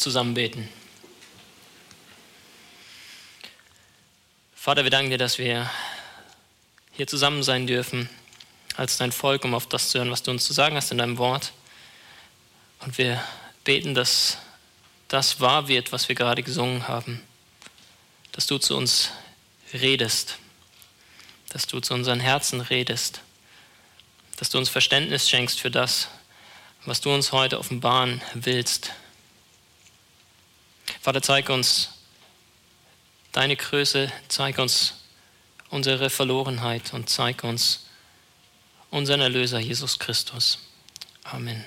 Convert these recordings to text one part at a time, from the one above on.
zusammen beten. Vater, wir danken dir, dass wir hier zusammen sein dürfen als dein Volk, um auf das zu hören, was du uns zu sagen hast in deinem Wort. Und wir beten, dass das wahr wird, was wir gerade gesungen haben, dass du zu uns redest, dass du zu unseren Herzen redest, dass du uns Verständnis schenkst für das, was du uns heute offenbaren willst. Vater, zeig uns deine Größe, zeig uns unsere Verlorenheit und zeig uns unseren Erlöser Jesus Christus. Amen.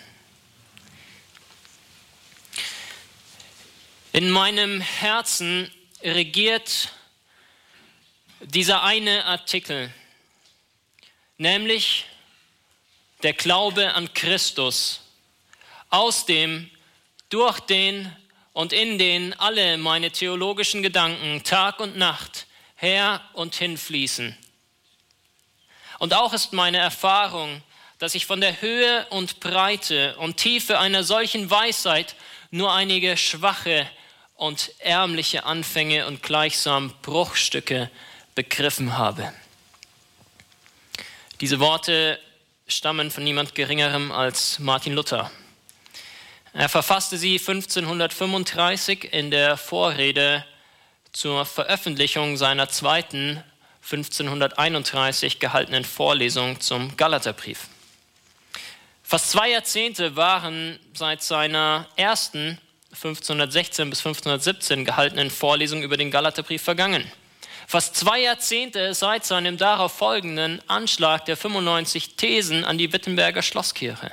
In meinem Herzen regiert dieser eine Artikel, nämlich der Glaube an Christus, aus dem, durch den und in den alle meine theologischen Gedanken Tag und Nacht her und hin fließen. Und auch ist meine Erfahrung, dass ich von der Höhe und Breite und Tiefe einer solchen Weisheit nur einige schwache und ärmliche Anfänge und gleichsam Bruchstücke begriffen habe. Diese Worte stammen von niemand Geringerem als Martin Luther. Er verfasste sie 1535 in der Vorrede zur Veröffentlichung seiner zweiten 1531 gehaltenen Vorlesung zum Galaterbrief. Fast zwei Jahrzehnte waren seit seiner ersten 1516 bis 1517 gehaltenen Vorlesung über den Galaterbrief vergangen. Fast zwei Jahrzehnte seit seinem darauf folgenden Anschlag der 95 Thesen an die Wittenberger Schlosskirche.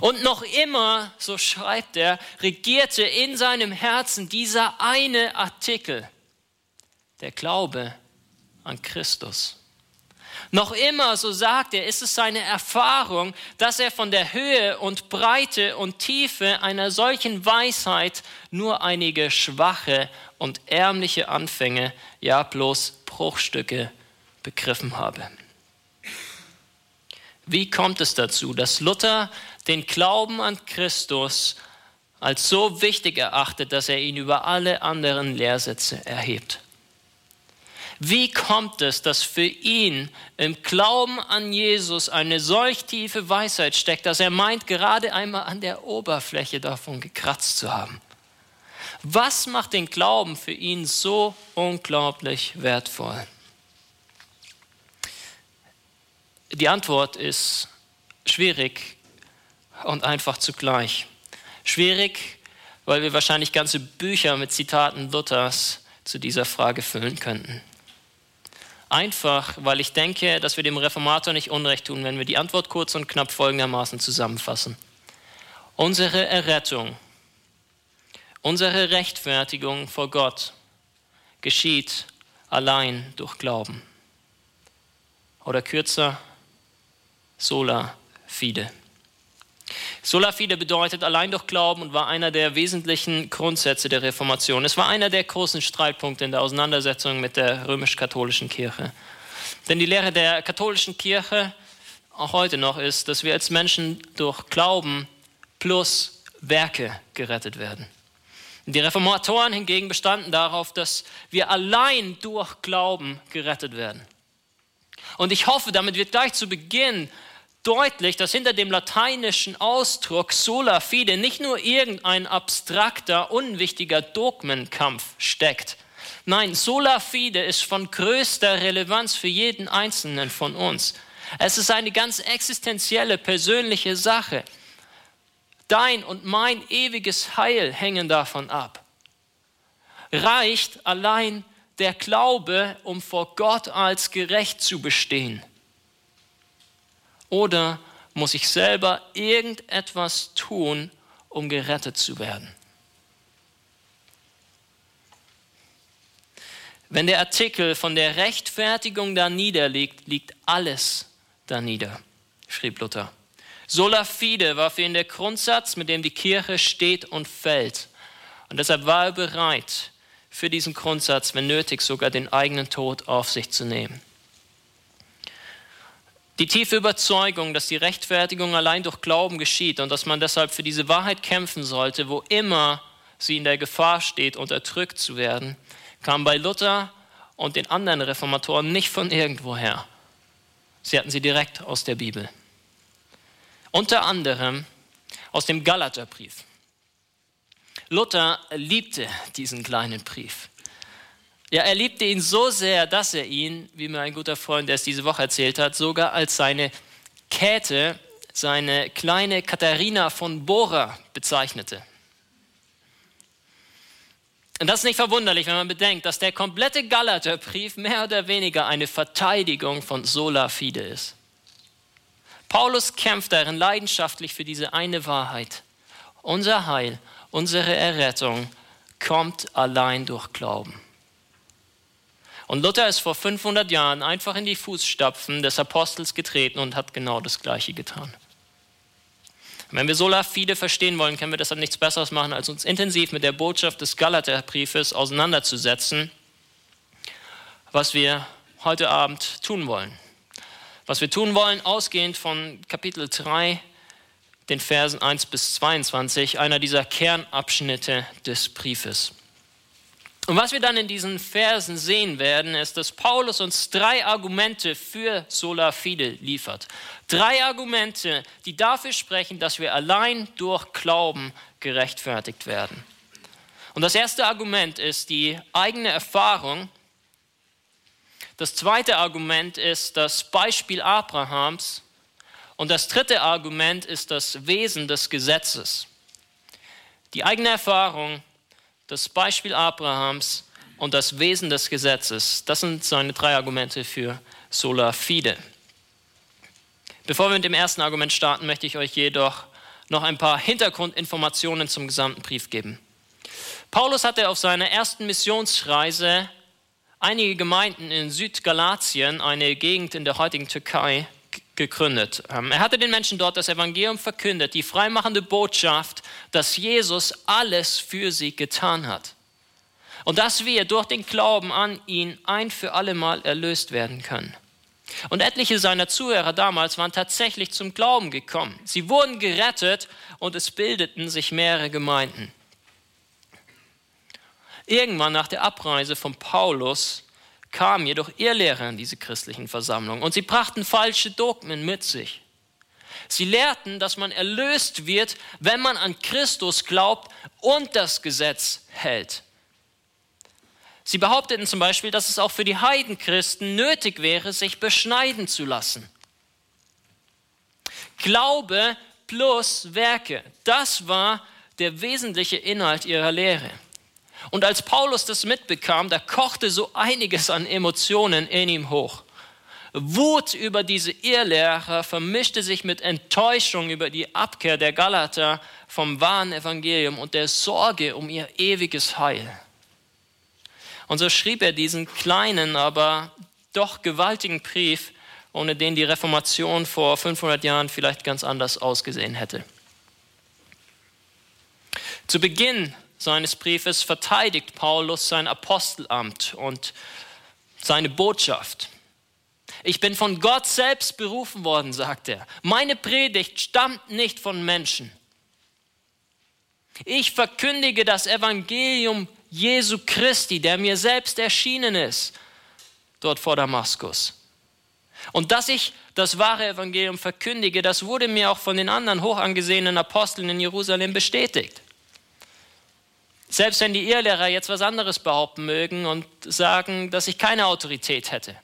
Und noch immer, so schreibt er, regierte in seinem Herzen dieser eine Artikel, der Glaube an Christus. Noch immer, so sagt er, ist es seine Erfahrung, dass er von der Höhe und Breite und Tiefe einer solchen Weisheit nur einige schwache und ärmliche Anfänge, ja bloß Bruchstücke begriffen habe. Wie kommt es dazu, dass Luther den Glauben an Christus als so wichtig erachtet, dass er ihn über alle anderen Lehrsätze erhebt? Wie kommt es, dass für ihn im Glauben an Jesus eine solch tiefe Weisheit steckt, dass er meint, gerade einmal an der Oberfläche davon gekratzt zu haben? Was macht den Glauben für ihn so unglaublich wertvoll? Die Antwort ist schwierig und einfach zugleich. Schwierig, weil wir wahrscheinlich ganze Bücher mit Zitaten Luthers zu dieser Frage füllen könnten. Einfach, weil ich denke, dass wir dem Reformator nicht Unrecht tun, wenn wir die Antwort kurz und knapp folgendermaßen zusammenfassen. Unsere Errettung, unsere Rechtfertigung vor Gott geschieht allein durch Glauben. Oder kürzer, sola fide. Sola fide bedeutet allein durch Glauben und war einer der wesentlichen Grundsätze der Reformation. Es war einer der großen Streitpunkte in der Auseinandersetzung mit der römisch-katholischen Kirche. Denn die Lehre der katholischen Kirche auch heute noch ist, dass wir als Menschen durch Glauben plus Werke gerettet werden. Die Reformatoren hingegen bestanden darauf, dass wir allein durch Glauben gerettet werden. Und ich hoffe, damit wird gleich zu Beginn deutlich, dass hinter dem lateinischen Ausdruck sola fide nicht nur irgendein abstrakter, unwichtiger Dogmenkampf steckt. Nein, sola fide ist von größter Relevanz für jeden Einzelnen von uns. Es ist eine ganz existenzielle, persönliche Sache. Dein und mein ewiges Heil hängen davon ab. Reicht allein der Glaube, um vor Gott als gerecht zu bestehen? Oder muss ich selber irgendetwas tun, um gerettet zu werden? Wenn der Artikel von der Rechtfertigung da niederliegt, liegt alles da nieder, schrieb Luther. Sola fide war für ihn der Grundsatz, mit dem die Kirche steht und fällt. Und deshalb war er bereit, für diesen Grundsatz, wenn nötig, sogar den eigenen Tod auf sich zu nehmen. Die tiefe Überzeugung, dass die Rechtfertigung allein durch Glauben geschieht und dass man deshalb für diese Wahrheit kämpfen sollte, wo immer sie in der Gefahr steht, unterdrückt zu werden, kam bei Luther und den anderen Reformatoren nicht von irgendwoher. Sie hatten sie direkt aus der Bibel. Unter anderem aus dem Galaterbrief. Luther liebte diesen kleinen Brief. Ja, er liebte ihn so sehr, dass er ihn, wie mir ein guter Freund, der es diese Woche erzählt hat, sogar als seine Käthe, seine kleine Katharina von Bora bezeichnete. Und das ist nicht verwunderlich, wenn man bedenkt, dass der komplette Galaterbrief mehr oder weniger eine Verteidigung von sola fide ist. Paulus kämpft darin leidenschaftlich für diese eine Wahrheit. Unser Heil, unsere Errettung kommt allein durch Glauben. Und Luther ist vor 500 Jahren einfach in die Fußstapfen des Apostels getreten und hat genau das Gleiche getan. Wenn wir sola fide verstehen wollen, können wir deshalb nichts Besseres machen, als uns intensiv mit der Botschaft des Galaterbriefes auseinanderzusetzen, was wir heute Abend tun wollen. Was wir tun wollen, ausgehend von Kapitel 3, den Versen 1 bis 22, einer dieser Kernabschnitte des Briefes. Und was wir dann in diesen Versen sehen werden, ist, dass Paulus uns drei Argumente für Sola Fide liefert. Drei Argumente, die dafür sprechen, dass wir allein durch Glauben gerechtfertigt werden. Und das erste Argument ist die eigene Erfahrung. Das zweite Argument ist das Beispiel Abrahams. Und das dritte Argument ist das Wesen des Gesetzes. Die eigene Erfahrung, das Beispiel Abrahams und das Wesen des Gesetzes. Das sind seine drei Argumente für Sola Fide. Bevor wir mit dem ersten Argument starten, möchte ich euch jedoch noch ein paar Hintergrundinformationen zum gesamten Brief geben. Paulus hatte auf seiner ersten Missionsreise einige Gemeinden in Südgalatien, eine Gegend in der heutigen Türkei, gegründet. Ähm, er hatte den Menschen dort das Evangelium verkündet, die freimachende Botschaft, dass Jesus alles für sie getan hat. Und dass wir durch den Glauben an ihn ein für alle Mal erlöst werden können. Und etliche seiner Zuhörer damals waren tatsächlich zum Glauben gekommen. Sie wurden gerettet und es bildeten sich mehrere Gemeinden. Irgendwann nach der Abreise von Paulus kamen jedoch Irrlehrer in diese christlichen Versammlungen und sie brachten falsche Dogmen mit sich. Sie lehrten, dass man erlöst wird, wenn man an Christus glaubt und das Gesetz hält. Sie behaupteten zum Beispiel, dass es auch für die Heidenchristen nötig wäre, sich beschneiden zu lassen. Glaube plus Werke, das war der wesentliche Inhalt ihrer Lehre. Und als Paulus das mitbekam, da kochte so einiges an Emotionen in ihm hoch. Wut über diese Irrlehrer vermischte sich mit Enttäuschung über die Abkehr der Galater vom wahren Evangelium und der Sorge um ihr ewiges Heil. Und so schrieb er diesen kleinen, aber doch gewaltigen Brief, ohne den die Reformation vor 500 Jahren vielleicht ganz anders ausgesehen hätte. Zu Beginn seines Briefes verteidigt Paulus sein Apostelamt und seine Botschaft. Ich bin von Gott selbst berufen worden, sagt er. Meine Predigt stammt nicht von Menschen. Ich verkündige das Evangelium Jesu Christi, der mir selbst erschienen ist, dort vor Damaskus. Und dass ich das wahre Evangelium verkündige, das wurde mir auch von den anderen hochangesehenen Aposteln in Jerusalem bestätigt. Selbst wenn die Irrlehrer jetzt was anderes behaupten mögen und sagen, dass ich keine Autorität hätte.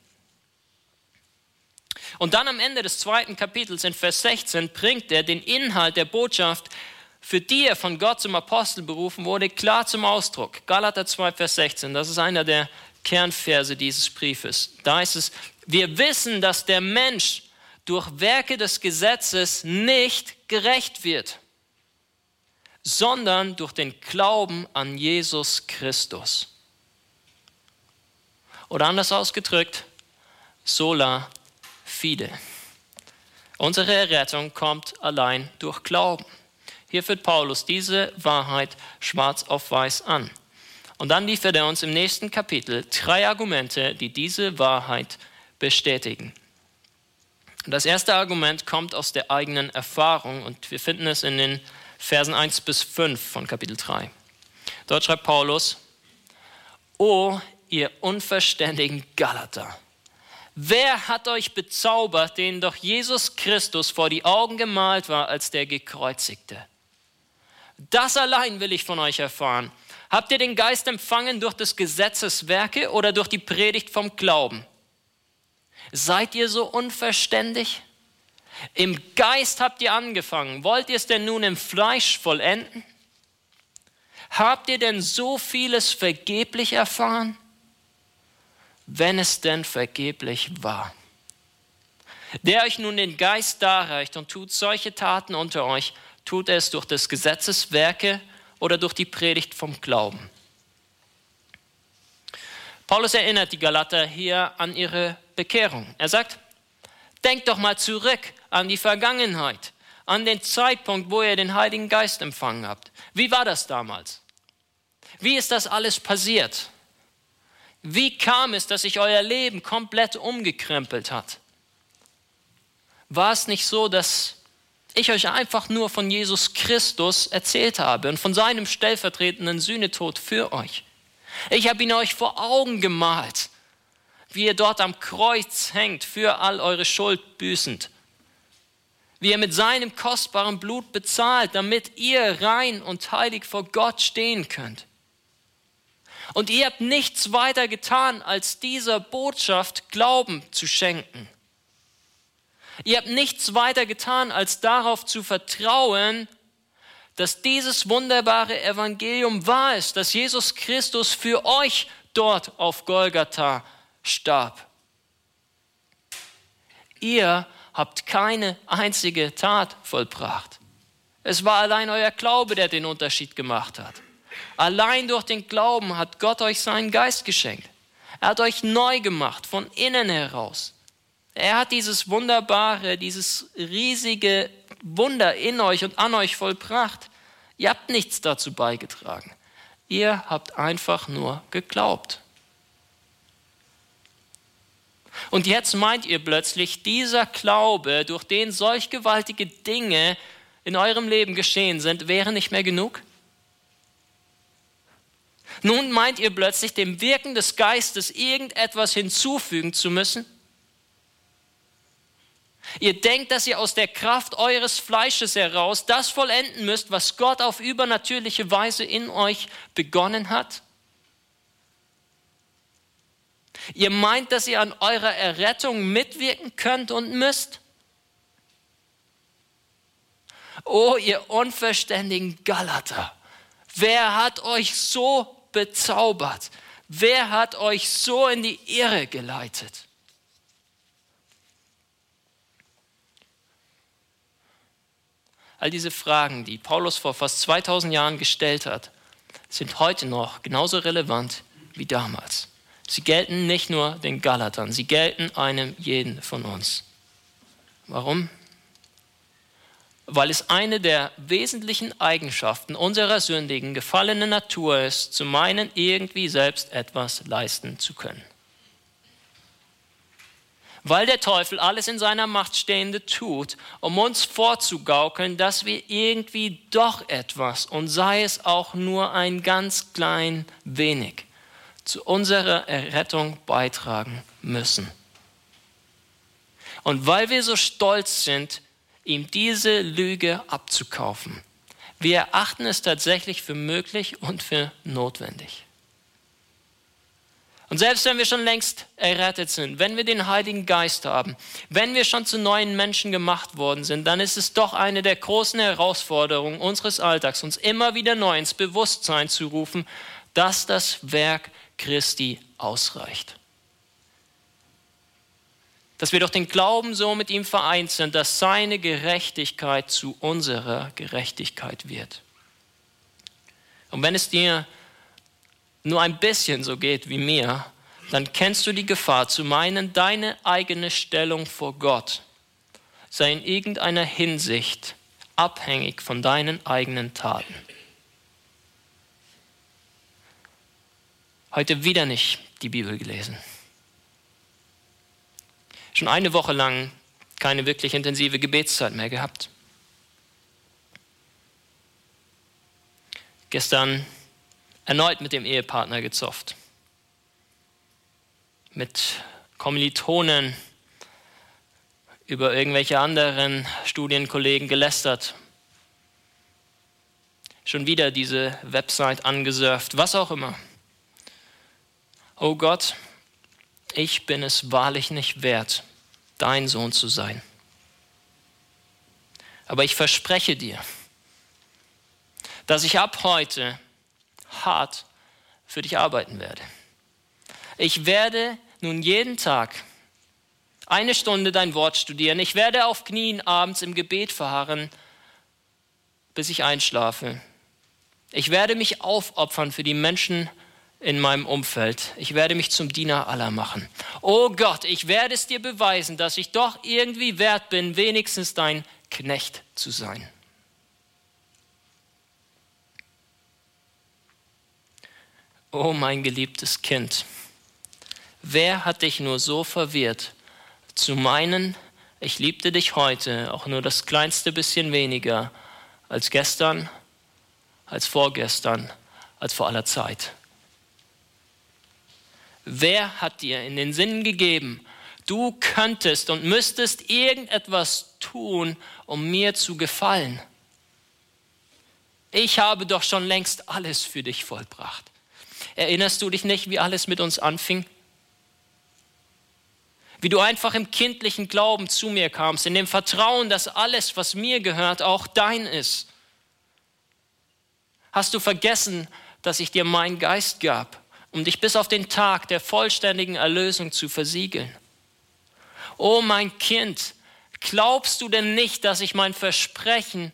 Und dann am Ende des zweiten Kapitels in Vers 16 bringt er den Inhalt der Botschaft, für die er von Gott zum Apostel berufen wurde, klar zum Ausdruck. Galater 2, Vers 16, das ist einer der Kernverse dieses Briefes. Da ist es, wir wissen, dass der Mensch durch Werke des Gesetzes nicht gerecht wird sondern durch den Glauben an Jesus Christus. Oder anders ausgedrückt, sola fide. Unsere Errettung kommt allein durch Glauben. Hier führt Paulus diese Wahrheit schwarz auf weiß an. Und dann liefert er uns im nächsten Kapitel drei Argumente, die diese Wahrheit bestätigen. Das erste Argument kommt aus der eigenen Erfahrung und wir finden es in den Versen 1 bis 5 von Kapitel 3. Dort schreibt Paulus, O ihr unverständigen Galater, wer hat euch bezaubert, denen doch Jesus Christus vor die Augen gemalt war als der Gekreuzigte? Das allein will ich von euch erfahren. Habt ihr den Geist empfangen durch des Gesetzes Werke oder durch die Predigt vom Glauben? Seid ihr so unverständig? Im Geist habt ihr angefangen. Wollt ihr es denn nun im Fleisch vollenden? Habt ihr denn so vieles vergeblich erfahren? Wenn es denn vergeblich war. Der euch nun den Geist darreicht und tut solche Taten unter euch, tut er es durch des Gesetzes Werke oder durch die Predigt vom Glauben. Paulus erinnert die Galater hier an ihre Bekehrung. Er sagt, denkt doch mal zurück an die Vergangenheit, an den Zeitpunkt, wo ihr den Heiligen Geist empfangen habt. Wie war das damals? Wie ist das alles passiert? Wie kam es, dass sich euer Leben komplett umgekrempelt hat? War es nicht so, dass ich euch einfach nur von Jesus Christus erzählt habe und von seinem stellvertretenden Sühnetod für euch? Ich habe ihn euch vor Augen gemalt, wie ihr dort am Kreuz hängt, für all eure Schuld büßend wie er mit seinem kostbaren Blut bezahlt, damit ihr rein und heilig vor Gott stehen könnt. Und ihr habt nichts weiter getan, als dieser Botschaft Glauben zu schenken. Ihr habt nichts weiter getan, als darauf zu vertrauen, dass dieses wunderbare Evangelium wahr ist, dass Jesus Christus für euch dort auf Golgatha starb. Ihr habt keine einzige Tat vollbracht. Es war allein euer Glaube, der den Unterschied gemacht hat. Allein durch den Glauben hat Gott euch seinen Geist geschenkt. Er hat euch neu gemacht, von innen heraus. Er hat dieses wunderbare, dieses riesige Wunder in euch und an euch vollbracht. Ihr habt nichts dazu beigetragen. Ihr habt einfach nur geglaubt. Und jetzt meint ihr plötzlich, dieser Glaube, durch den solch gewaltige Dinge in eurem Leben geschehen sind, wäre nicht mehr genug? Nun meint ihr plötzlich, dem Wirken des Geistes irgendetwas hinzufügen zu müssen? Ihr denkt, dass ihr aus der Kraft eures Fleisches heraus das vollenden müsst, was Gott auf übernatürliche Weise in euch begonnen hat? Ihr meint, dass ihr an eurer Errettung mitwirken könnt und müsst? Oh, ihr unverständigen Galater, wer hat euch so bezaubert? Wer hat euch so in die Irre geleitet? All diese Fragen, die Paulus vor fast 2000 Jahren gestellt hat, sind heute noch genauso relevant wie damals. Sie gelten nicht nur den Galatern, sie gelten einem jeden von uns. Warum? Weil es eine der wesentlichen Eigenschaften unserer sündigen, gefallenen Natur ist, zu meinen, irgendwie selbst etwas leisten zu können. Weil der Teufel alles in seiner Macht Stehende tut, um uns vorzugaukeln, dass wir irgendwie doch etwas, und sei es auch nur ein ganz klein wenig, zu unserer Errettung beitragen müssen. Und weil wir so stolz sind, ihm diese Lüge abzukaufen, wir erachten es tatsächlich für möglich und für notwendig. Und selbst wenn wir schon längst errettet sind, wenn wir den Heiligen Geist haben, wenn wir schon zu neuen Menschen gemacht worden sind, dann ist es doch eine der großen Herausforderungen unseres Alltags, uns immer wieder neu ins Bewusstsein zu rufen, dass das Werk Christi ausreicht. Dass wir durch den Glauben so mit ihm vereint sind, dass seine Gerechtigkeit zu unserer Gerechtigkeit wird. Und wenn es dir nur ein bisschen so geht wie mir, dann kennst du die Gefahr zu meinen, deine eigene Stellung vor Gott sei in irgendeiner Hinsicht abhängig von deinen eigenen Taten. Heute wieder nicht die Bibel gelesen. Schon eine Woche lang keine wirklich intensive Gebetszeit mehr gehabt. Gestern erneut mit dem Ehepartner gezofft, mit Kommilitonen über irgendwelche anderen Studienkollegen gelästert, schon wieder diese Website angesurft, was auch immer. Oh Gott, ich bin es wahrlich nicht wert, dein Sohn zu sein. Aber ich verspreche dir, dass ich ab heute hart für dich arbeiten werde. Ich werde nun jeden Tag eine Stunde dein Wort studieren. Ich werde auf Knien abends im Gebet verharren, bis ich einschlafe. Ich werde mich aufopfern für die Menschen in meinem Umfeld. Ich werde mich zum Diener aller machen. Oh Gott, ich werde es dir beweisen, dass ich doch irgendwie wert bin, wenigstens dein Knecht zu sein. Oh mein geliebtes Kind, wer hat dich nur so verwirrt, zu meinen, ich liebte dich heute auch nur das kleinste bisschen weniger als gestern, als vorgestern, als vor aller Zeit? Wer hat dir in den Sinn gegeben, du könntest und müsstest irgendetwas tun, um mir zu gefallen? Ich habe doch schon längst alles für dich vollbracht. Erinnerst du dich nicht, wie alles mit uns anfing? Wie du einfach im kindlichen Glauben zu mir kamst, in dem Vertrauen, dass alles, was mir gehört, auch dein ist. Hast du vergessen, dass ich dir meinen Geist gab um dich bis auf den Tag der vollständigen Erlösung zu versiegeln. Oh mein Kind, glaubst du denn nicht, dass ich mein Versprechen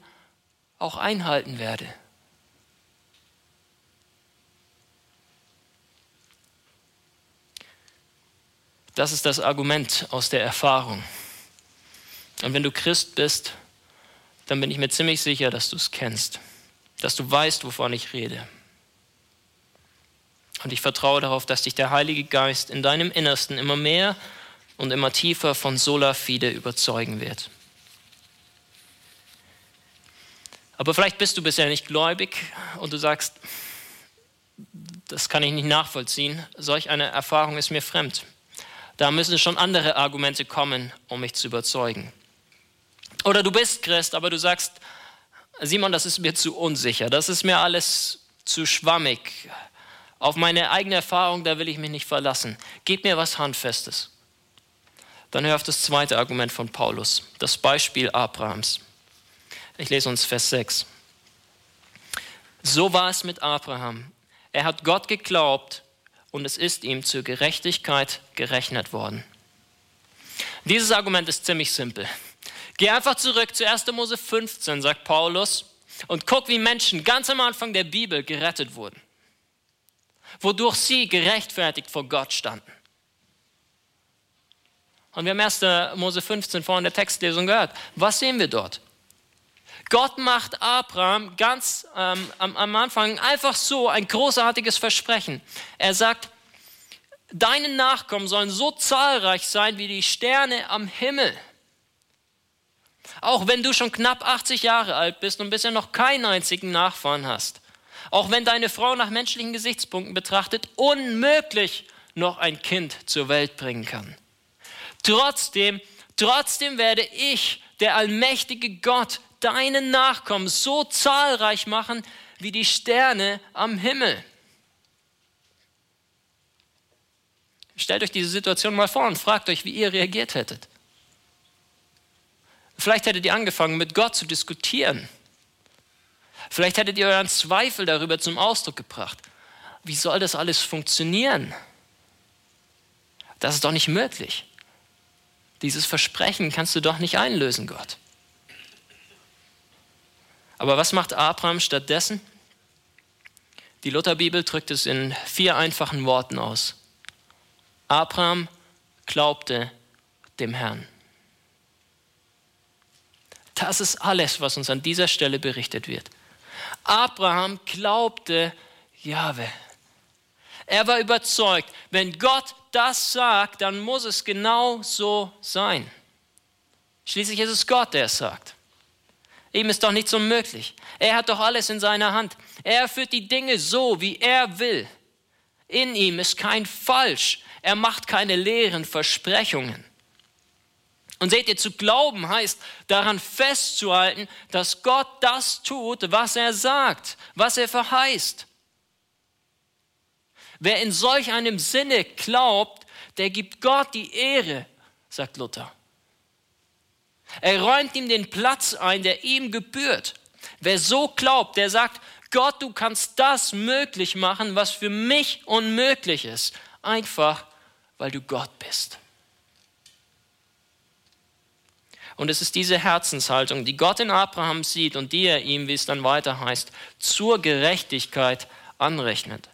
auch einhalten werde? Das ist das Argument aus der Erfahrung. Und wenn du Christ bist, dann bin ich mir ziemlich sicher, dass du es kennst, dass du weißt, wovon ich rede. Und ich vertraue darauf, dass dich der Heilige Geist in deinem Innersten immer mehr und immer tiefer von Sola Fide überzeugen wird. Aber vielleicht bist du bisher nicht gläubig und du sagst, das kann ich nicht nachvollziehen, solch eine Erfahrung ist mir fremd. Da müssen schon andere Argumente kommen, um mich zu überzeugen. Oder du bist Christ, aber du sagst, Simon, das ist mir zu unsicher, das ist mir alles zu schwammig, auf meine eigene Erfahrung, da will ich mich nicht verlassen. Gib mir was Handfestes. Dann hör auf das zweite Argument von Paulus, das Beispiel Abrahams. Ich lese uns Vers 6. So war es mit Abraham. Er hat Gott geglaubt und es ist ihm zur Gerechtigkeit gerechnet worden. Dieses Argument ist ziemlich simpel. Geh einfach zurück zu 1. Mose 15, sagt Paulus, und guck, wie Menschen ganz am Anfang der Bibel gerettet wurden wodurch sie gerechtfertigt vor Gott standen. Und wir haben 1. Mose 15 vorhin der Textlesung gehört. Was sehen wir dort? Gott macht Abraham ganz ähm, am, am Anfang einfach so ein großartiges Versprechen. Er sagt, deine Nachkommen sollen so zahlreich sein wie die Sterne am Himmel. Auch wenn du schon knapp 80 Jahre alt bist und bisher noch keinen einzigen Nachfahren hast auch wenn deine Frau nach menschlichen Gesichtspunkten betrachtet unmöglich noch ein Kind zur Welt bringen kann. Trotzdem, trotzdem werde ich, der allmächtige Gott, deinen Nachkommen so zahlreich machen wie die Sterne am Himmel. Stellt euch diese Situation mal vor und fragt euch, wie ihr reagiert hättet. Vielleicht hättet ihr angefangen, mit Gott zu diskutieren Vielleicht hättet ihr euren Zweifel darüber zum Ausdruck gebracht. Wie soll das alles funktionieren? Das ist doch nicht möglich. Dieses Versprechen kannst du doch nicht einlösen, Gott. Aber was macht Abraham stattdessen? Die Lutherbibel drückt es in vier einfachen Worten aus. Abraham glaubte dem Herrn. Das ist alles, was uns an dieser Stelle berichtet wird. Abraham glaubte Jahwe. Er war überzeugt, wenn Gott das sagt, dann muss es genau so sein. Schließlich ist es Gott, der es sagt. Ihm ist doch nichts unmöglich. Er hat doch alles in seiner Hand. Er führt die Dinge so, wie er will. In ihm ist kein Falsch. Er macht keine leeren Versprechungen. Und seht ihr, zu glauben heißt daran festzuhalten, dass Gott das tut, was er sagt, was er verheißt. Wer in solch einem Sinne glaubt, der gibt Gott die Ehre, sagt Luther. Er räumt ihm den Platz ein, der ihm gebührt. Wer so glaubt, der sagt, Gott, du kannst das möglich machen, was für mich unmöglich ist. Einfach, weil du Gott bist. Und es ist diese Herzenshaltung, die Gott in Abraham sieht und die er ihm, wie es dann weiter heißt, zur Gerechtigkeit anrechnet.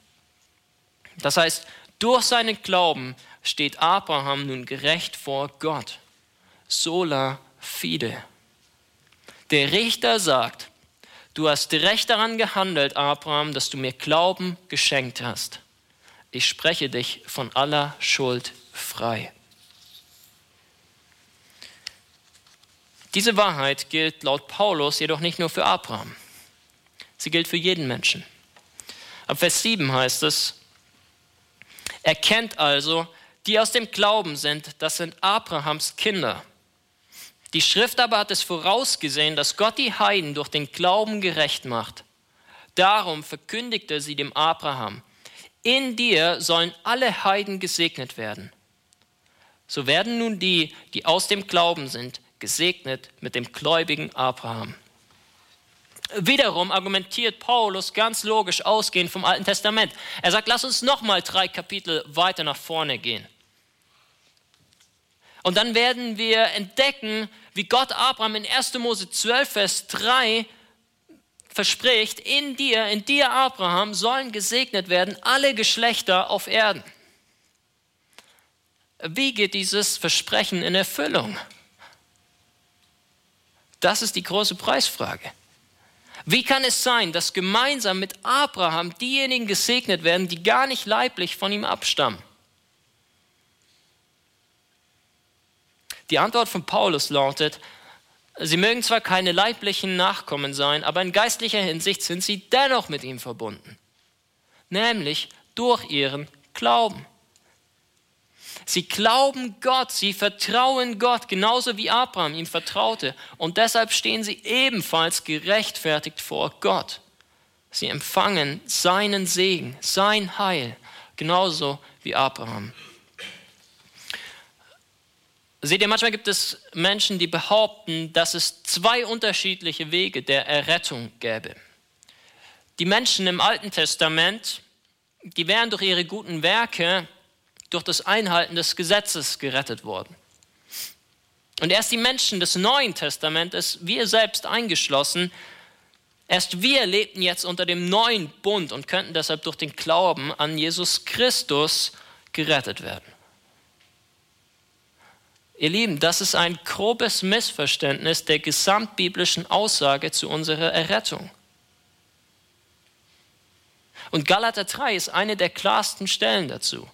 Das heißt, durch seinen Glauben steht Abraham nun gerecht vor Gott. Sola fide. Der Richter sagt, du hast recht daran gehandelt, Abraham, dass du mir Glauben geschenkt hast. Ich spreche dich von aller Schuld frei. Diese Wahrheit gilt laut Paulus jedoch nicht nur für Abraham. Sie gilt für jeden Menschen. Ab Vers 7 heißt es, erkennt also, die aus dem Glauben sind, das sind Abrahams Kinder. Die Schrift aber hat es vorausgesehen, dass Gott die Heiden durch den Glauben gerecht macht. Darum verkündigte sie dem Abraham, in dir sollen alle Heiden gesegnet werden. So werden nun die, die aus dem Glauben sind, gesegnet mit dem gläubigen Abraham. Wiederum argumentiert Paulus ganz logisch ausgehend vom Alten Testament. Er sagt, lass uns noch mal drei Kapitel weiter nach vorne gehen. Und dann werden wir entdecken, wie Gott Abraham in 1. Mose 12, Vers 3 verspricht, in dir, in dir Abraham sollen gesegnet werden alle Geschlechter auf Erden. Wie geht dieses Versprechen in Erfüllung? Das ist die große Preisfrage. Wie kann es sein, dass gemeinsam mit Abraham diejenigen gesegnet werden, die gar nicht leiblich von ihm abstammen? Die Antwort von Paulus lautet, sie mögen zwar keine leiblichen Nachkommen sein, aber in geistlicher Hinsicht sind sie dennoch mit ihm verbunden, nämlich durch ihren Glauben. Sie glauben Gott, sie vertrauen Gott, genauso wie Abraham ihm vertraute. Und deshalb stehen sie ebenfalls gerechtfertigt vor Gott. Sie empfangen seinen Segen, sein Heil, genauso wie Abraham. Seht ihr, manchmal gibt es Menschen, die behaupten, dass es zwei unterschiedliche Wege der Errettung gäbe. Die Menschen im Alten Testament, die wären durch ihre guten Werke durch das Einhalten des Gesetzes gerettet worden. Und erst die Menschen des Neuen Testamentes, wir selbst eingeschlossen, erst wir lebten jetzt unter dem neuen Bund und könnten deshalb durch den Glauben an Jesus Christus gerettet werden. Ihr Lieben, das ist ein grobes Missverständnis der gesamtbiblischen Aussage zu unserer Errettung. Und Galater 3 ist eine der klarsten Stellen dazu.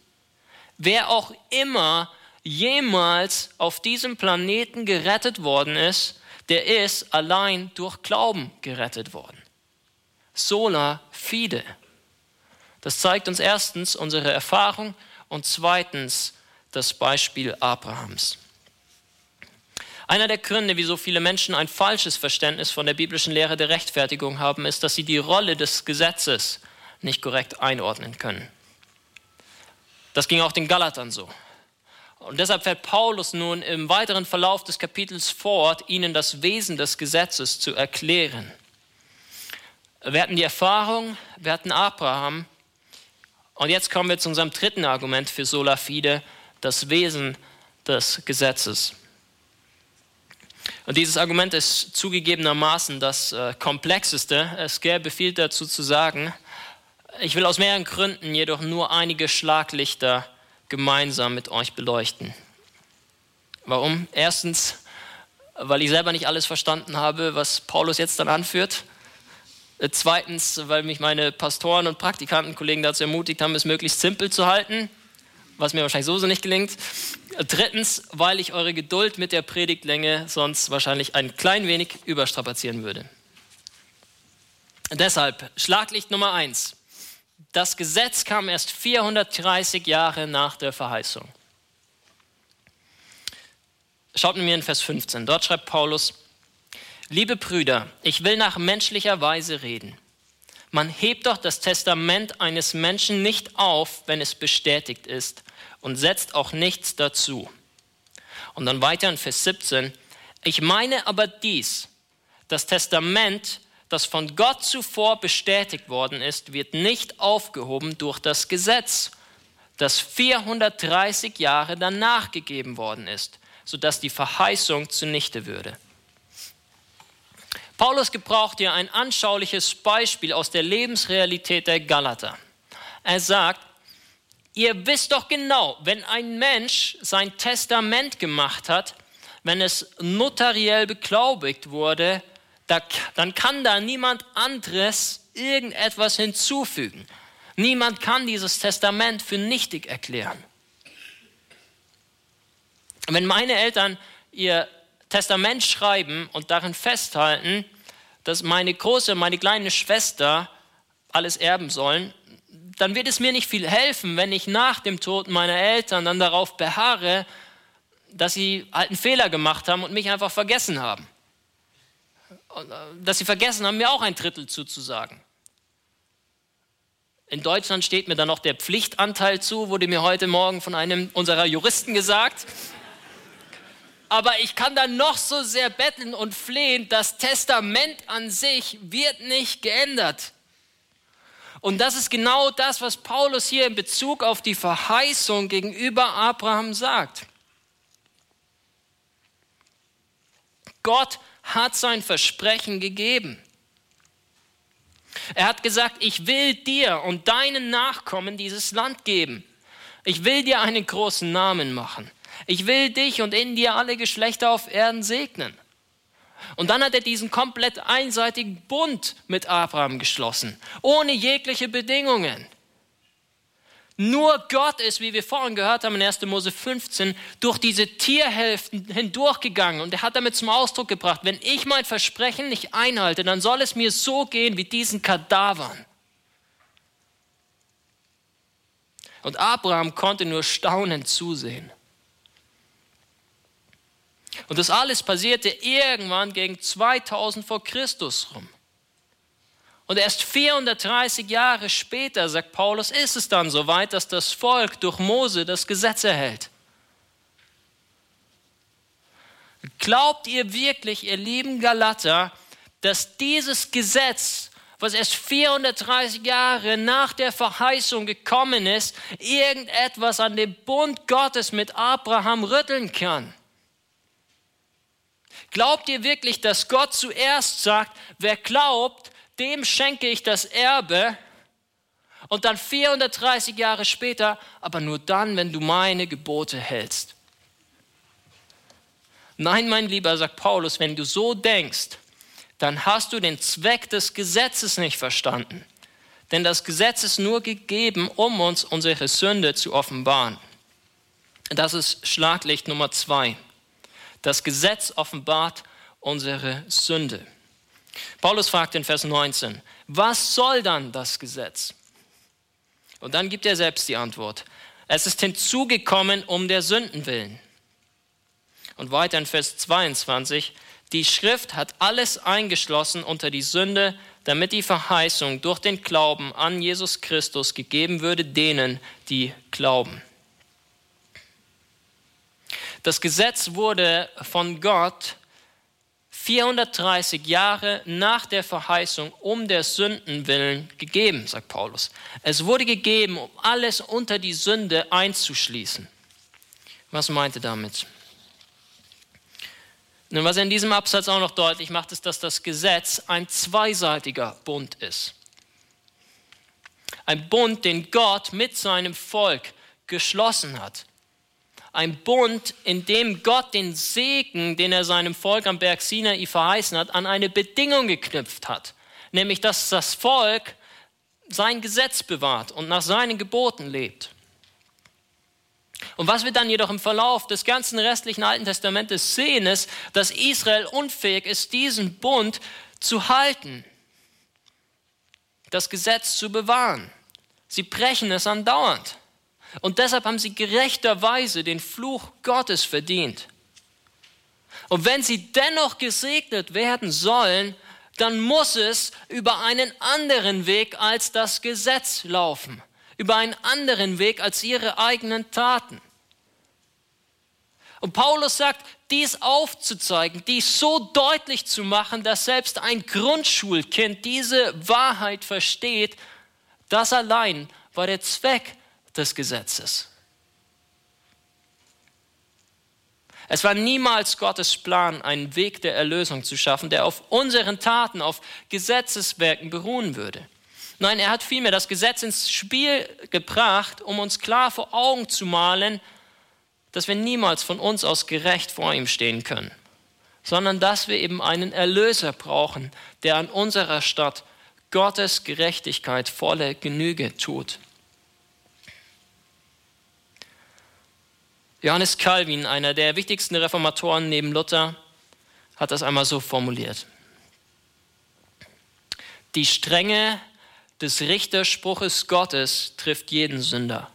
Wer auch immer jemals auf diesem Planeten gerettet worden ist, der ist allein durch Glauben gerettet worden. Sola fide. Das zeigt uns erstens unsere Erfahrung und zweitens das Beispiel Abrahams. Einer der Gründe, wieso viele Menschen ein falsches Verständnis von der biblischen Lehre der Rechtfertigung haben, ist, dass sie die Rolle des Gesetzes nicht korrekt einordnen können. Das ging auch den Galatern so. Und deshalb fährt Paulus nun im weiteren Verlauf des Kapitels fort, ihnen das Wesen des Gesetzes zu erklären. Wir hatten die Erfahrung, wir hatten Abraham. Und jetzt kommen wir zu unserem dritten Argument für Sola Fide, das Wesen des Gesetzes. Und dieses Argument ist zugegebenermaßen das äh, komplexeste. Es gäbe viel dazu zu sagen. Ich will aus mehreren Gründen jedoch nur einige Schlaglichter gemeinsam mit euch beleuchten. Warum? Erstens, weil ich selber nicht alles verstanden habe, was Paulus jetzt dann anführt. Zweitens, weil mich meine Pastoren und Praktikantenkollegen dazu ermutigt haben, es möglichst simpel zu halten. was mir wahrscheinlich sowieso nicht gelingt. Drittens, weil ich eure Geduld mit der Predigtlänge sonst wahrscheinlich ein klein wenig überstrapazieren würde. Deshalb, Schlaglicht Nummer eins. Das Gesetz kam erst 430 Jahre nach der Verheißung. Schaut mit mir in Vers 15. Dort schreibt Paulus, Liebe Brüder, ich will nach menschlicher Weise reden. Man hebt doch das Testament eines Menschen nicht auf, wenn es bestätigt ist, und setzt auch nichts dazu. Und dann weiter in Vers 17. Ich meine aber dies, das Testament, das von Gott zuvor bestätigt worden ist, wird nicht aufgehoben durch das Gesetz, das 430 Jahre danach gegeben worden ist, sodass die Verheißung zunichte würde. Paulus gebraucht hier ein anschauliches Beispiel aus der Lebensrealität der Galater. Er sagt, ihr wisst doch genau, wenn ein Mensch sein Testament gemacht hat, wenn es notariell beglaubigt wurde, dann kann da niemand anderes irgendetwas hinzufügen. Niemand kann dieses Testament für nichtig erklären. Wenn meine Eltern ihr Testament schreiben und darin festhalten, dass meine große und meine kleine Schwester alles erben sollen, dann wird es mir nicht viel helfen, wenn ich nach dem Tod meiner Eltern dann darauf beharre, dass sie einen Fehler gemacht haben und mich einfach vergessen haben. Dass sie vergessen haben, mir auch ein Drittel zuzusagen. In Deutschland steht mir dann noch der Pflichtanteil zu, wurde mir heute Morgen von einem unserer Juristen gesagt aber ich kann dann noch so sehr betteln und flehen, das Testament an sich wird nicht geändert. Und das ist genau das, was Paulus hier in Bezug auf die Verheißung gegenüber Abraham sagt. Gott hat sein Versprechen gegeben. Er hat gesagt, ich will dir und deinen Nachkommen dieses Land geben. Ich will dir einen großen Namen machen. Ich will dich und in dir alle Geschlechter auf Erden segnen. Und dann hat er diesen komplett einseitigen Bund mit Abraham geschlossen, ohne jegliche Bedingungen. Nur Gott ist, wie wir vorhin gehört haben in 1. Mose 15, durch diese Tierhälften hindurchgegangen und er hat damit zum Ausdruck gebracht, wenn ich mein Versprechen nicht einhalte, dann soll es mir so gehen wie diesen Kadavern. Und Abraham konnte nur staunend zusehen. Und das alles passierte irgendwann gegen 2000 vor Christus rum. Und erst 430 Jahre später, sagt Paulus, ist es dann soweit, dass das Volk durch Mose das Gesetz erhält. Glaubt ihr wirklich, ihr lieben Galater, dass dieses Gesetz, was erst 430 Jahre nach der Verheißung gekommen ist, irgendetwas an dem Bund Gottes mit Abraham rütteln kann? Glaubt ihr wirklich, dass Gott zuerst sagt, wer glaubt, dem schenke ich das Erbe und dann 430 Jahre später, aber nur dann, wenn du meine Gebote hältst? Nein, mein Lieber, sagt Paulus, wenn du so denkst, dann hast du den Zweck des Gesetzes nicht verstanden. Denn das Gesetz ist nur gegeben, um uns unsere Sünde zu offenbaren. Das ist Schlaglicht Nummer zwei. Das Gesetz offenbart unsere Sünde. Paulus fragt in Vers 19, was soll dann das Gesetz? Und dann gibt er selbst die Antwort. Es ist hinzugekommen um der Sünden willen. Und weiter in Vers 22, die Schrift hat alles eingeschlossen unter die Sünde, damit die Verheißung durch den Glauben an Jesus Christus gegeben würde denen, die glauben. Das Gesetz wurde von Gott 430 Jahre nach der Verheißung um der Sünden willen gegeben, sagt Paulus. Es wurde gegeben, um alles unter die Sünde einzuschließen. Was meint er damit? Nun, was er in diesem Absatz auch noch deutlich macht, ist, dass das Gesetz ein zweiseitiger Bund ist. Ein Bund, den Gott mit seinem Volk geschlossen hat ein Bund, in dem Gott den Segen, den er seinem Volk am Berg Sinai verheißen hat, an eine Bedingung geknüpft hat, nämlich dass das Volk sein Gesetz bewahrt und nach seinen Geboten lebt. Und was wir dann jedoch im Verlauf des ganzen restlichen Alten Testamentes sehen, ist, dass Israel unfähig ist, diesen Bund zu halten, das Gesetz zu bewahren. Sie brechen es andauernd. Und deshalb haben sie gerechterweise den Fluch Gottes verdient. Und wenn sie dennoch gesegnet werden sollen, dann muss es über einen anderen Weg als das Gesetz laufen, über einen anderen Weg als ihre eigenen Taten. Und Paulus sagt, dies aufzuzeigen, dies so deutlich zu machen, dass selbst ein Grundschulkind diese Wahrheit versteht, das allein war der Zweck des Gesetzes. Es war niemals Gottes Plan, einen Weg der Erlösung zu schaffen, der auf unseren Taten, auf Gesetzeswerken beruhen würde. Nein, er hat vielmehr das Gesetz ins Spiel gebracht, um uns klar vor Augen zu malen, dass wir niemals von uns aus gerecht vor ihm stehen können, sondern dass wir eben einen Erlöser brauchen, der an unserer Stadt Gottes Gerechtigkeit volle Genüge tut. Johannes Calvin, einer der wichtigsten Reformatoren neben Luther, hat das einmal so formuliert. Die Strenge des Richterspruches Gottes trifft jeden Sünder.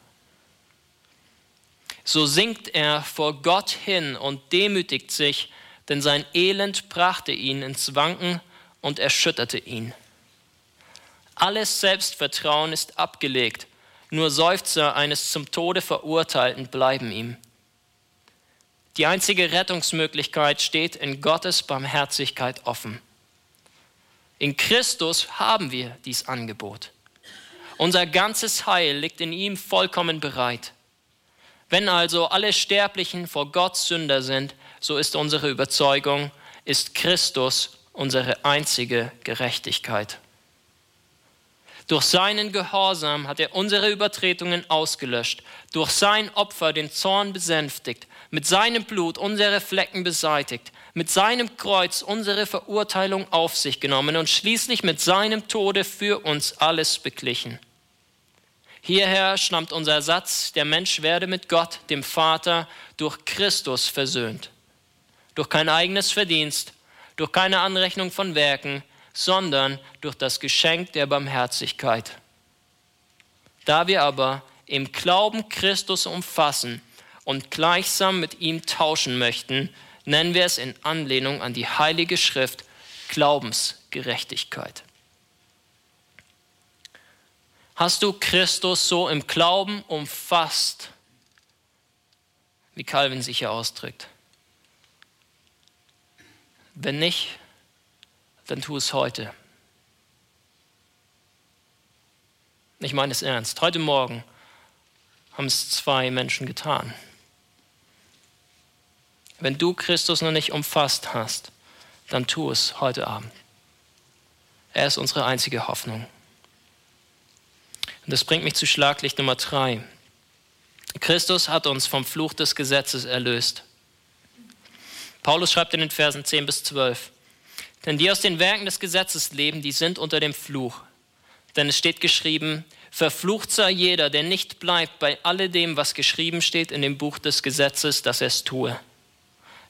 So sinkt er vor Gott hin und demütigt sich, denn sein Elend brachte ihn ins Wanken und erschütterte ihn. Alles Selbstvertrauen ist abgelegt, nur Seufzer eines zum Tode Verurteilten bleiben ihm. Die einzige Rettungsmöglichkeit steht in Gottes Barmherzigkeit offen. In Christus haben wir dies Angebot. Unser ganzes Heil liegt in ihm vollkommen bereit. Wenn also alle Sterblichen vor Gott Sünder sind, so ist unsere Überzeugung, ist Christus unsere einzige Gerechtigkeit. Durch seinen Gehorsam hat er unsere Übertretungen ausgelöscht, durch sein Opfer den Zorn besänftigt, mit seinem Blut unsere Flecken beseitigt, mit seinem Kreuz unsere Verurteilung auf sich genommen und schließlich mit seinem Tode für uns alles beglichen. Hierher stammt unser Satz, der Mensch werde mit Gott, dem Vater, durch Christus versöhnt. Durch kein eigenes Verdienst, durch keine Anrechnung von Werken, sondern durch das Geschenk der Barmherzigkeit. Da wir aber im Glauben Christus umfassen und gleichsam mit ihm tauschen möchten, nennen wir es in Anlehnung an die Heilige Schrift Glaubensgerechtigkeit. Hast du Christus so im Glauben umfasst, wie Calvin sich hier ausdrückt? Wenn nicht, dann tu es heute. Ich meine es ernst. Heute Morgen haben es zwei Menschen getan. Wenn du Christus noch nicht umfasst hast, dann tu es heute Abend. Er ist unsere einzige Hoffnung. Und das bringt mich zu Schlaglicht Nummer drei. Christus hat uns vom Fluch des Gesetzes erlöst. Paulus schreibt in den Versen 10 bis 12. Denn die aus den Werken des Gesetzes leben, die sind unter dem Fluch. Denn es steht geschrieben, verflucht sei jeder, der nicht bleibt bei alledem, was geschrieben steht in dem Buch des Gesetzes, dass er es tue.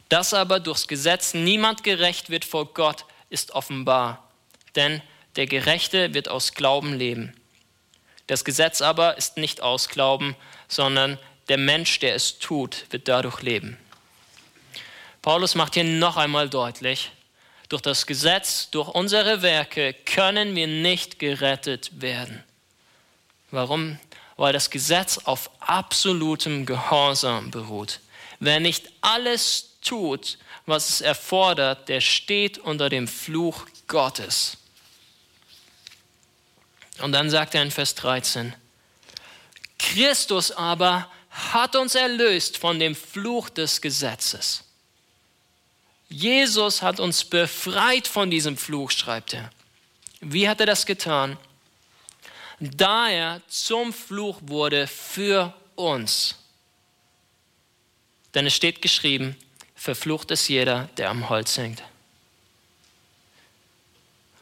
Dass aber durchs Gesetz niemand gerecht wird vor Gott, ist offenbar. Denn der Gerechte wird aus Glauben leben. Das Gesetz aber ist nicht aus Glauben, sondern der Mensch, der es tut, wird dadurch leben. Paulus macht hier noch einmal deutlich, durch das Gesetz, durch unsere Werke können wir nicht gerettet werden. Warum? Weil das Gesetz auf absolutem Gehorsam beruht. Wer nicht alles tut, was es erfordert, der steht unter dem Fluch Gottes. Und dann sagt er in Vers 13, Christus aber hat uns erlöst von dem Fluch des Gesetzes Jesus hat uns befreit von diesem Fluch, schreibt er. Wie hat er das getan? Da er zum Fluch wurde für uns. Denn es steht geschrieben, verflucht ist jeder, der am Holz hängt.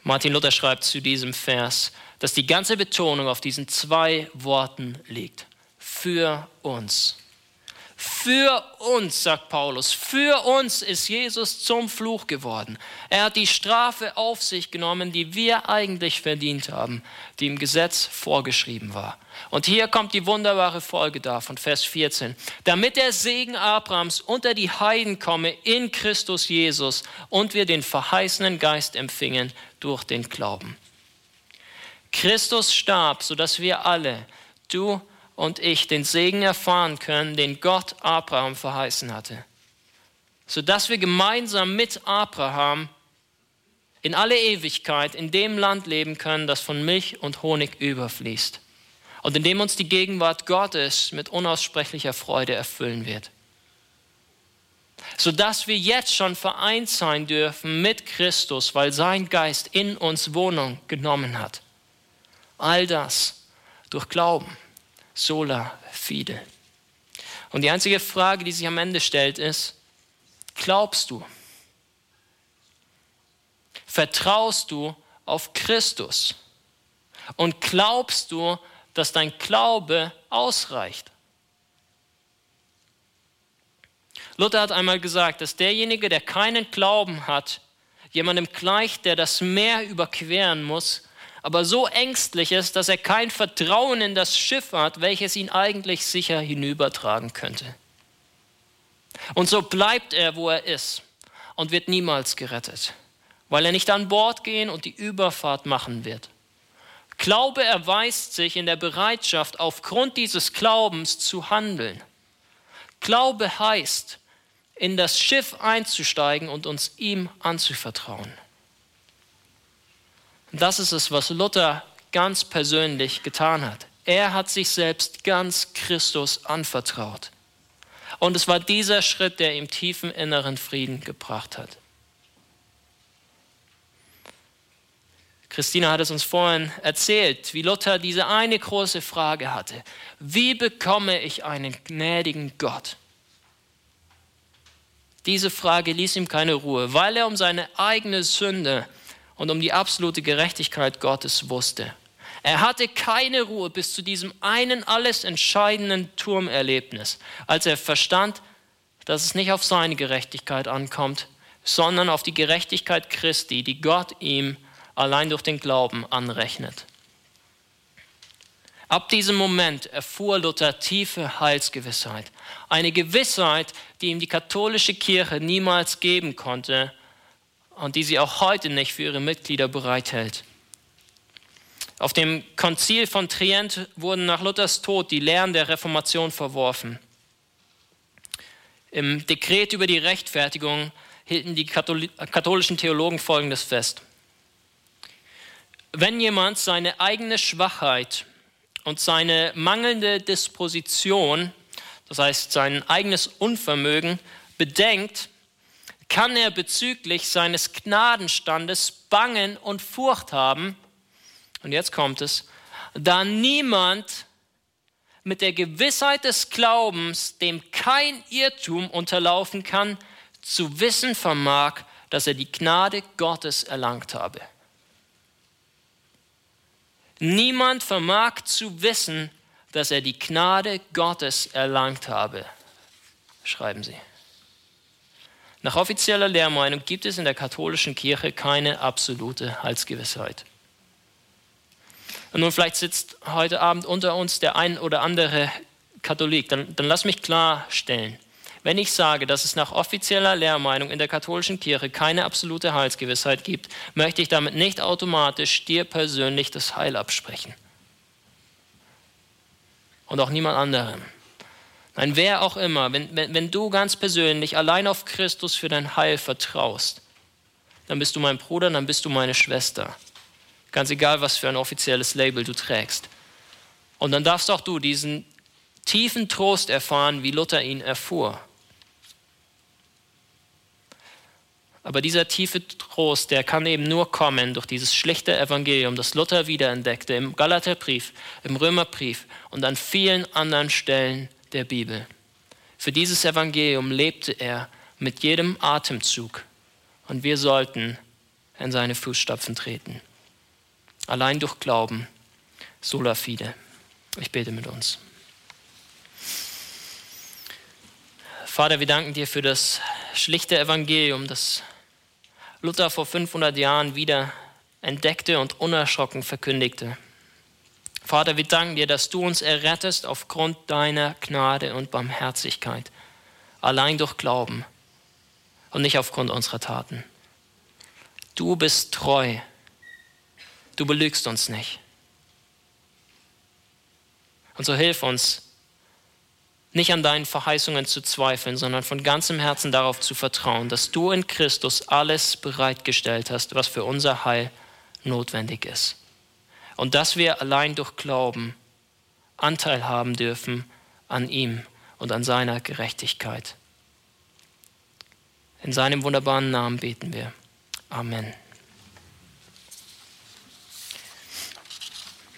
Martin Luther schreibt zu diesem Vers, dass die ganze Betonung auf diesen zwei Worten liegt. Für uns. Für uns, sagt Paulus, für uns ist Jesus zum Fluch geworden. Er hat die Strafe auf sich genommen, die wir eigentlich verdient haben, die im Gesetz vorgeschrieben war. Und hier kommt die wunderbare Folge da von Vers 14. Damit der Segen Abrahams unter die Heiden komme in Christus Jesus und wir den verheißenen Geist empfingen durch den Glauben. Christus starb, sodass wir alle, du und ich den Segen erfahren können, den Gott Abraham verheißen hatte. Sodass wir gemeinsam mit Abraham in alle Ewigkeit in dem Land leben können, das von Milch und Honig überfließt und in dem uns die Gegenwart Gottes mit unaussprechlicher Freude erfüllen wird. Sodass wir jetzt schon vereint sein dürfen mit Christus, weil sein Geist in uns Wohnung genommen hat. All das durch Glauben sola fide. Und die einzige Frage, die sich am Ende stellt, ist, glaubst du? Vertraust du auf Christus? Und glaubst du, dass dein Glaube ausreicht? Luther hat einmal gesagt, dass derjenige, der keinen Glauben hat, jemandem gleicht, der das Meer überqueren muss, aber so ängstlich ist, dass er kein Vertrauen in das Schiff hat, welches ihn eigentlich sicher hinübertragen könnte. Und so bleibt er, wo er ist und wird niemals gerettet, weil er nicht an Bord gehen und die Überfahrt machen wird. Glaube erweist sich in der Bereitschaft, aufgrund dieses Glaubens zu handeln. Glaube heißt, in das Schiff einzusteigen und uns ihm anzuvertrauen. Das ist es, was Luther ganz persönlich getan hat. Er hat sich selbst ganz Christus anvertraut. Und es war dieser Schritt, der ihm tiefen inneren Frieden gebracht hat. Christina hat es uns vorhin erzählt, wie Luther diese eine große Frage hatte. Wie bekomme ich einen gnädigen Gott? Diese Frage ließ ihm keine Ruhe, weil er um seine eigene Sünde und um die absolute Gerechtigkeit Gottes wusste. Er hatte keine Ruhe bis zu diesem einen alles entscheidenden Turmerlebnis, als er verstand, dass es nicht auf seine Gerechtigkeit ankommt, sondern auf die Gerechtigkeit Christi, die Gott ihm allein durch den Glauben anrechnet. Ab diesem Moment erfuhr Luther tiefe Heilsgewissheit, eine Gewissheit, die ihm die katholische Kirche niemals geben konnte und die sie auch heute nicht für ihre Mitglieder bereithält. Auf dem Konzil von Trient wurden nach Luthers Tod die Lehren der Reformation verworfen. Im Dekret über die Rechtfertigung hielten die katholischen Theologen Folgendes fest. Wenn jemand seine eigene Schwachheit und seine mangelnde Disposition, das heißt sein eigenes Unvermögen, bedenkt, kann er bezüglich seines Gnadenstandes Bangen und Furcht haben. Und jetzt kommt es, da niemand mit der Gewissheit des Glaubens, dem kein Irrtum unterlaufen kann, zu wissen vermag, dass er die Gnade Gottes erlangt habe. Niemand vermag zu wissen, dass er die Gnade Gottes erlangt habe, schreiben sie. Nach offizieller Lehrmeinung gibt es in der katholischen Kirche keine absolute Heilsgewissheit. Und nun vielleicht sitzt heute Abend unter uns der ein oder andere Katholik. Dann, dann lass mich klarstellen. Wenn ich sage, dass es nach offizieller Lehrmeinung in der katholischen Kirche keine absolute Heilsgewissheit gibt, möchte ich damit nicht automatisch dir persönlich das Heil absprechen. Und auch niemand anderem. Nein, wer auch immer, wenn, wenn, wenn du ganz persönlich allein auf Christus für dein Heil vertraust, dann bist du mein Bruder, dann bist du meine Schwester. Ganz egal, was für ein offizielles Label du trägst. Und dann darfst auch du diesen tiefen Trost erfahren, wie Luther ihn erfuhr. Aber dieser tiefe Trost, der kann eben nur kommen durch dieses schlichte Evangelium, das Luther wiederentdeckte im Galaterbrief, im Römerbrief und an vielen anderen Stellen der Bibel. Für dieses Evangelium lebte er mit jedem Atemzug und wir sollten in seine Fußstapfen treten. Allein durch Glauben, sola fide. Ich bete mit uns. Vater, wir danken dir für das schlichte Evangelium, das Luther vor 500 Jahren wieder entdeckte und unerschrocken verkündigte. Vater, wir danken dir, dass du uns errettest aufgrund deiner Gnade und Barmherzigkeit, allein durch Glauben und nicht aufgrund unserer Taten. Du bist treu, du belügst uns nicht. Und so hilf uns, nicht an deinen Verheißungen zu zweifeln, sondern von ganzem Herzen darauf zu vertrauen, dass du in Christus alles bereitgestellt hast, was für unser Heil notwendig ist. Und dass wir allein durch Glauben Anteil haben dürfen an ihm und an seiner Gerechtigkeit. In seinem wunderbaren Namen beten wir. Amen.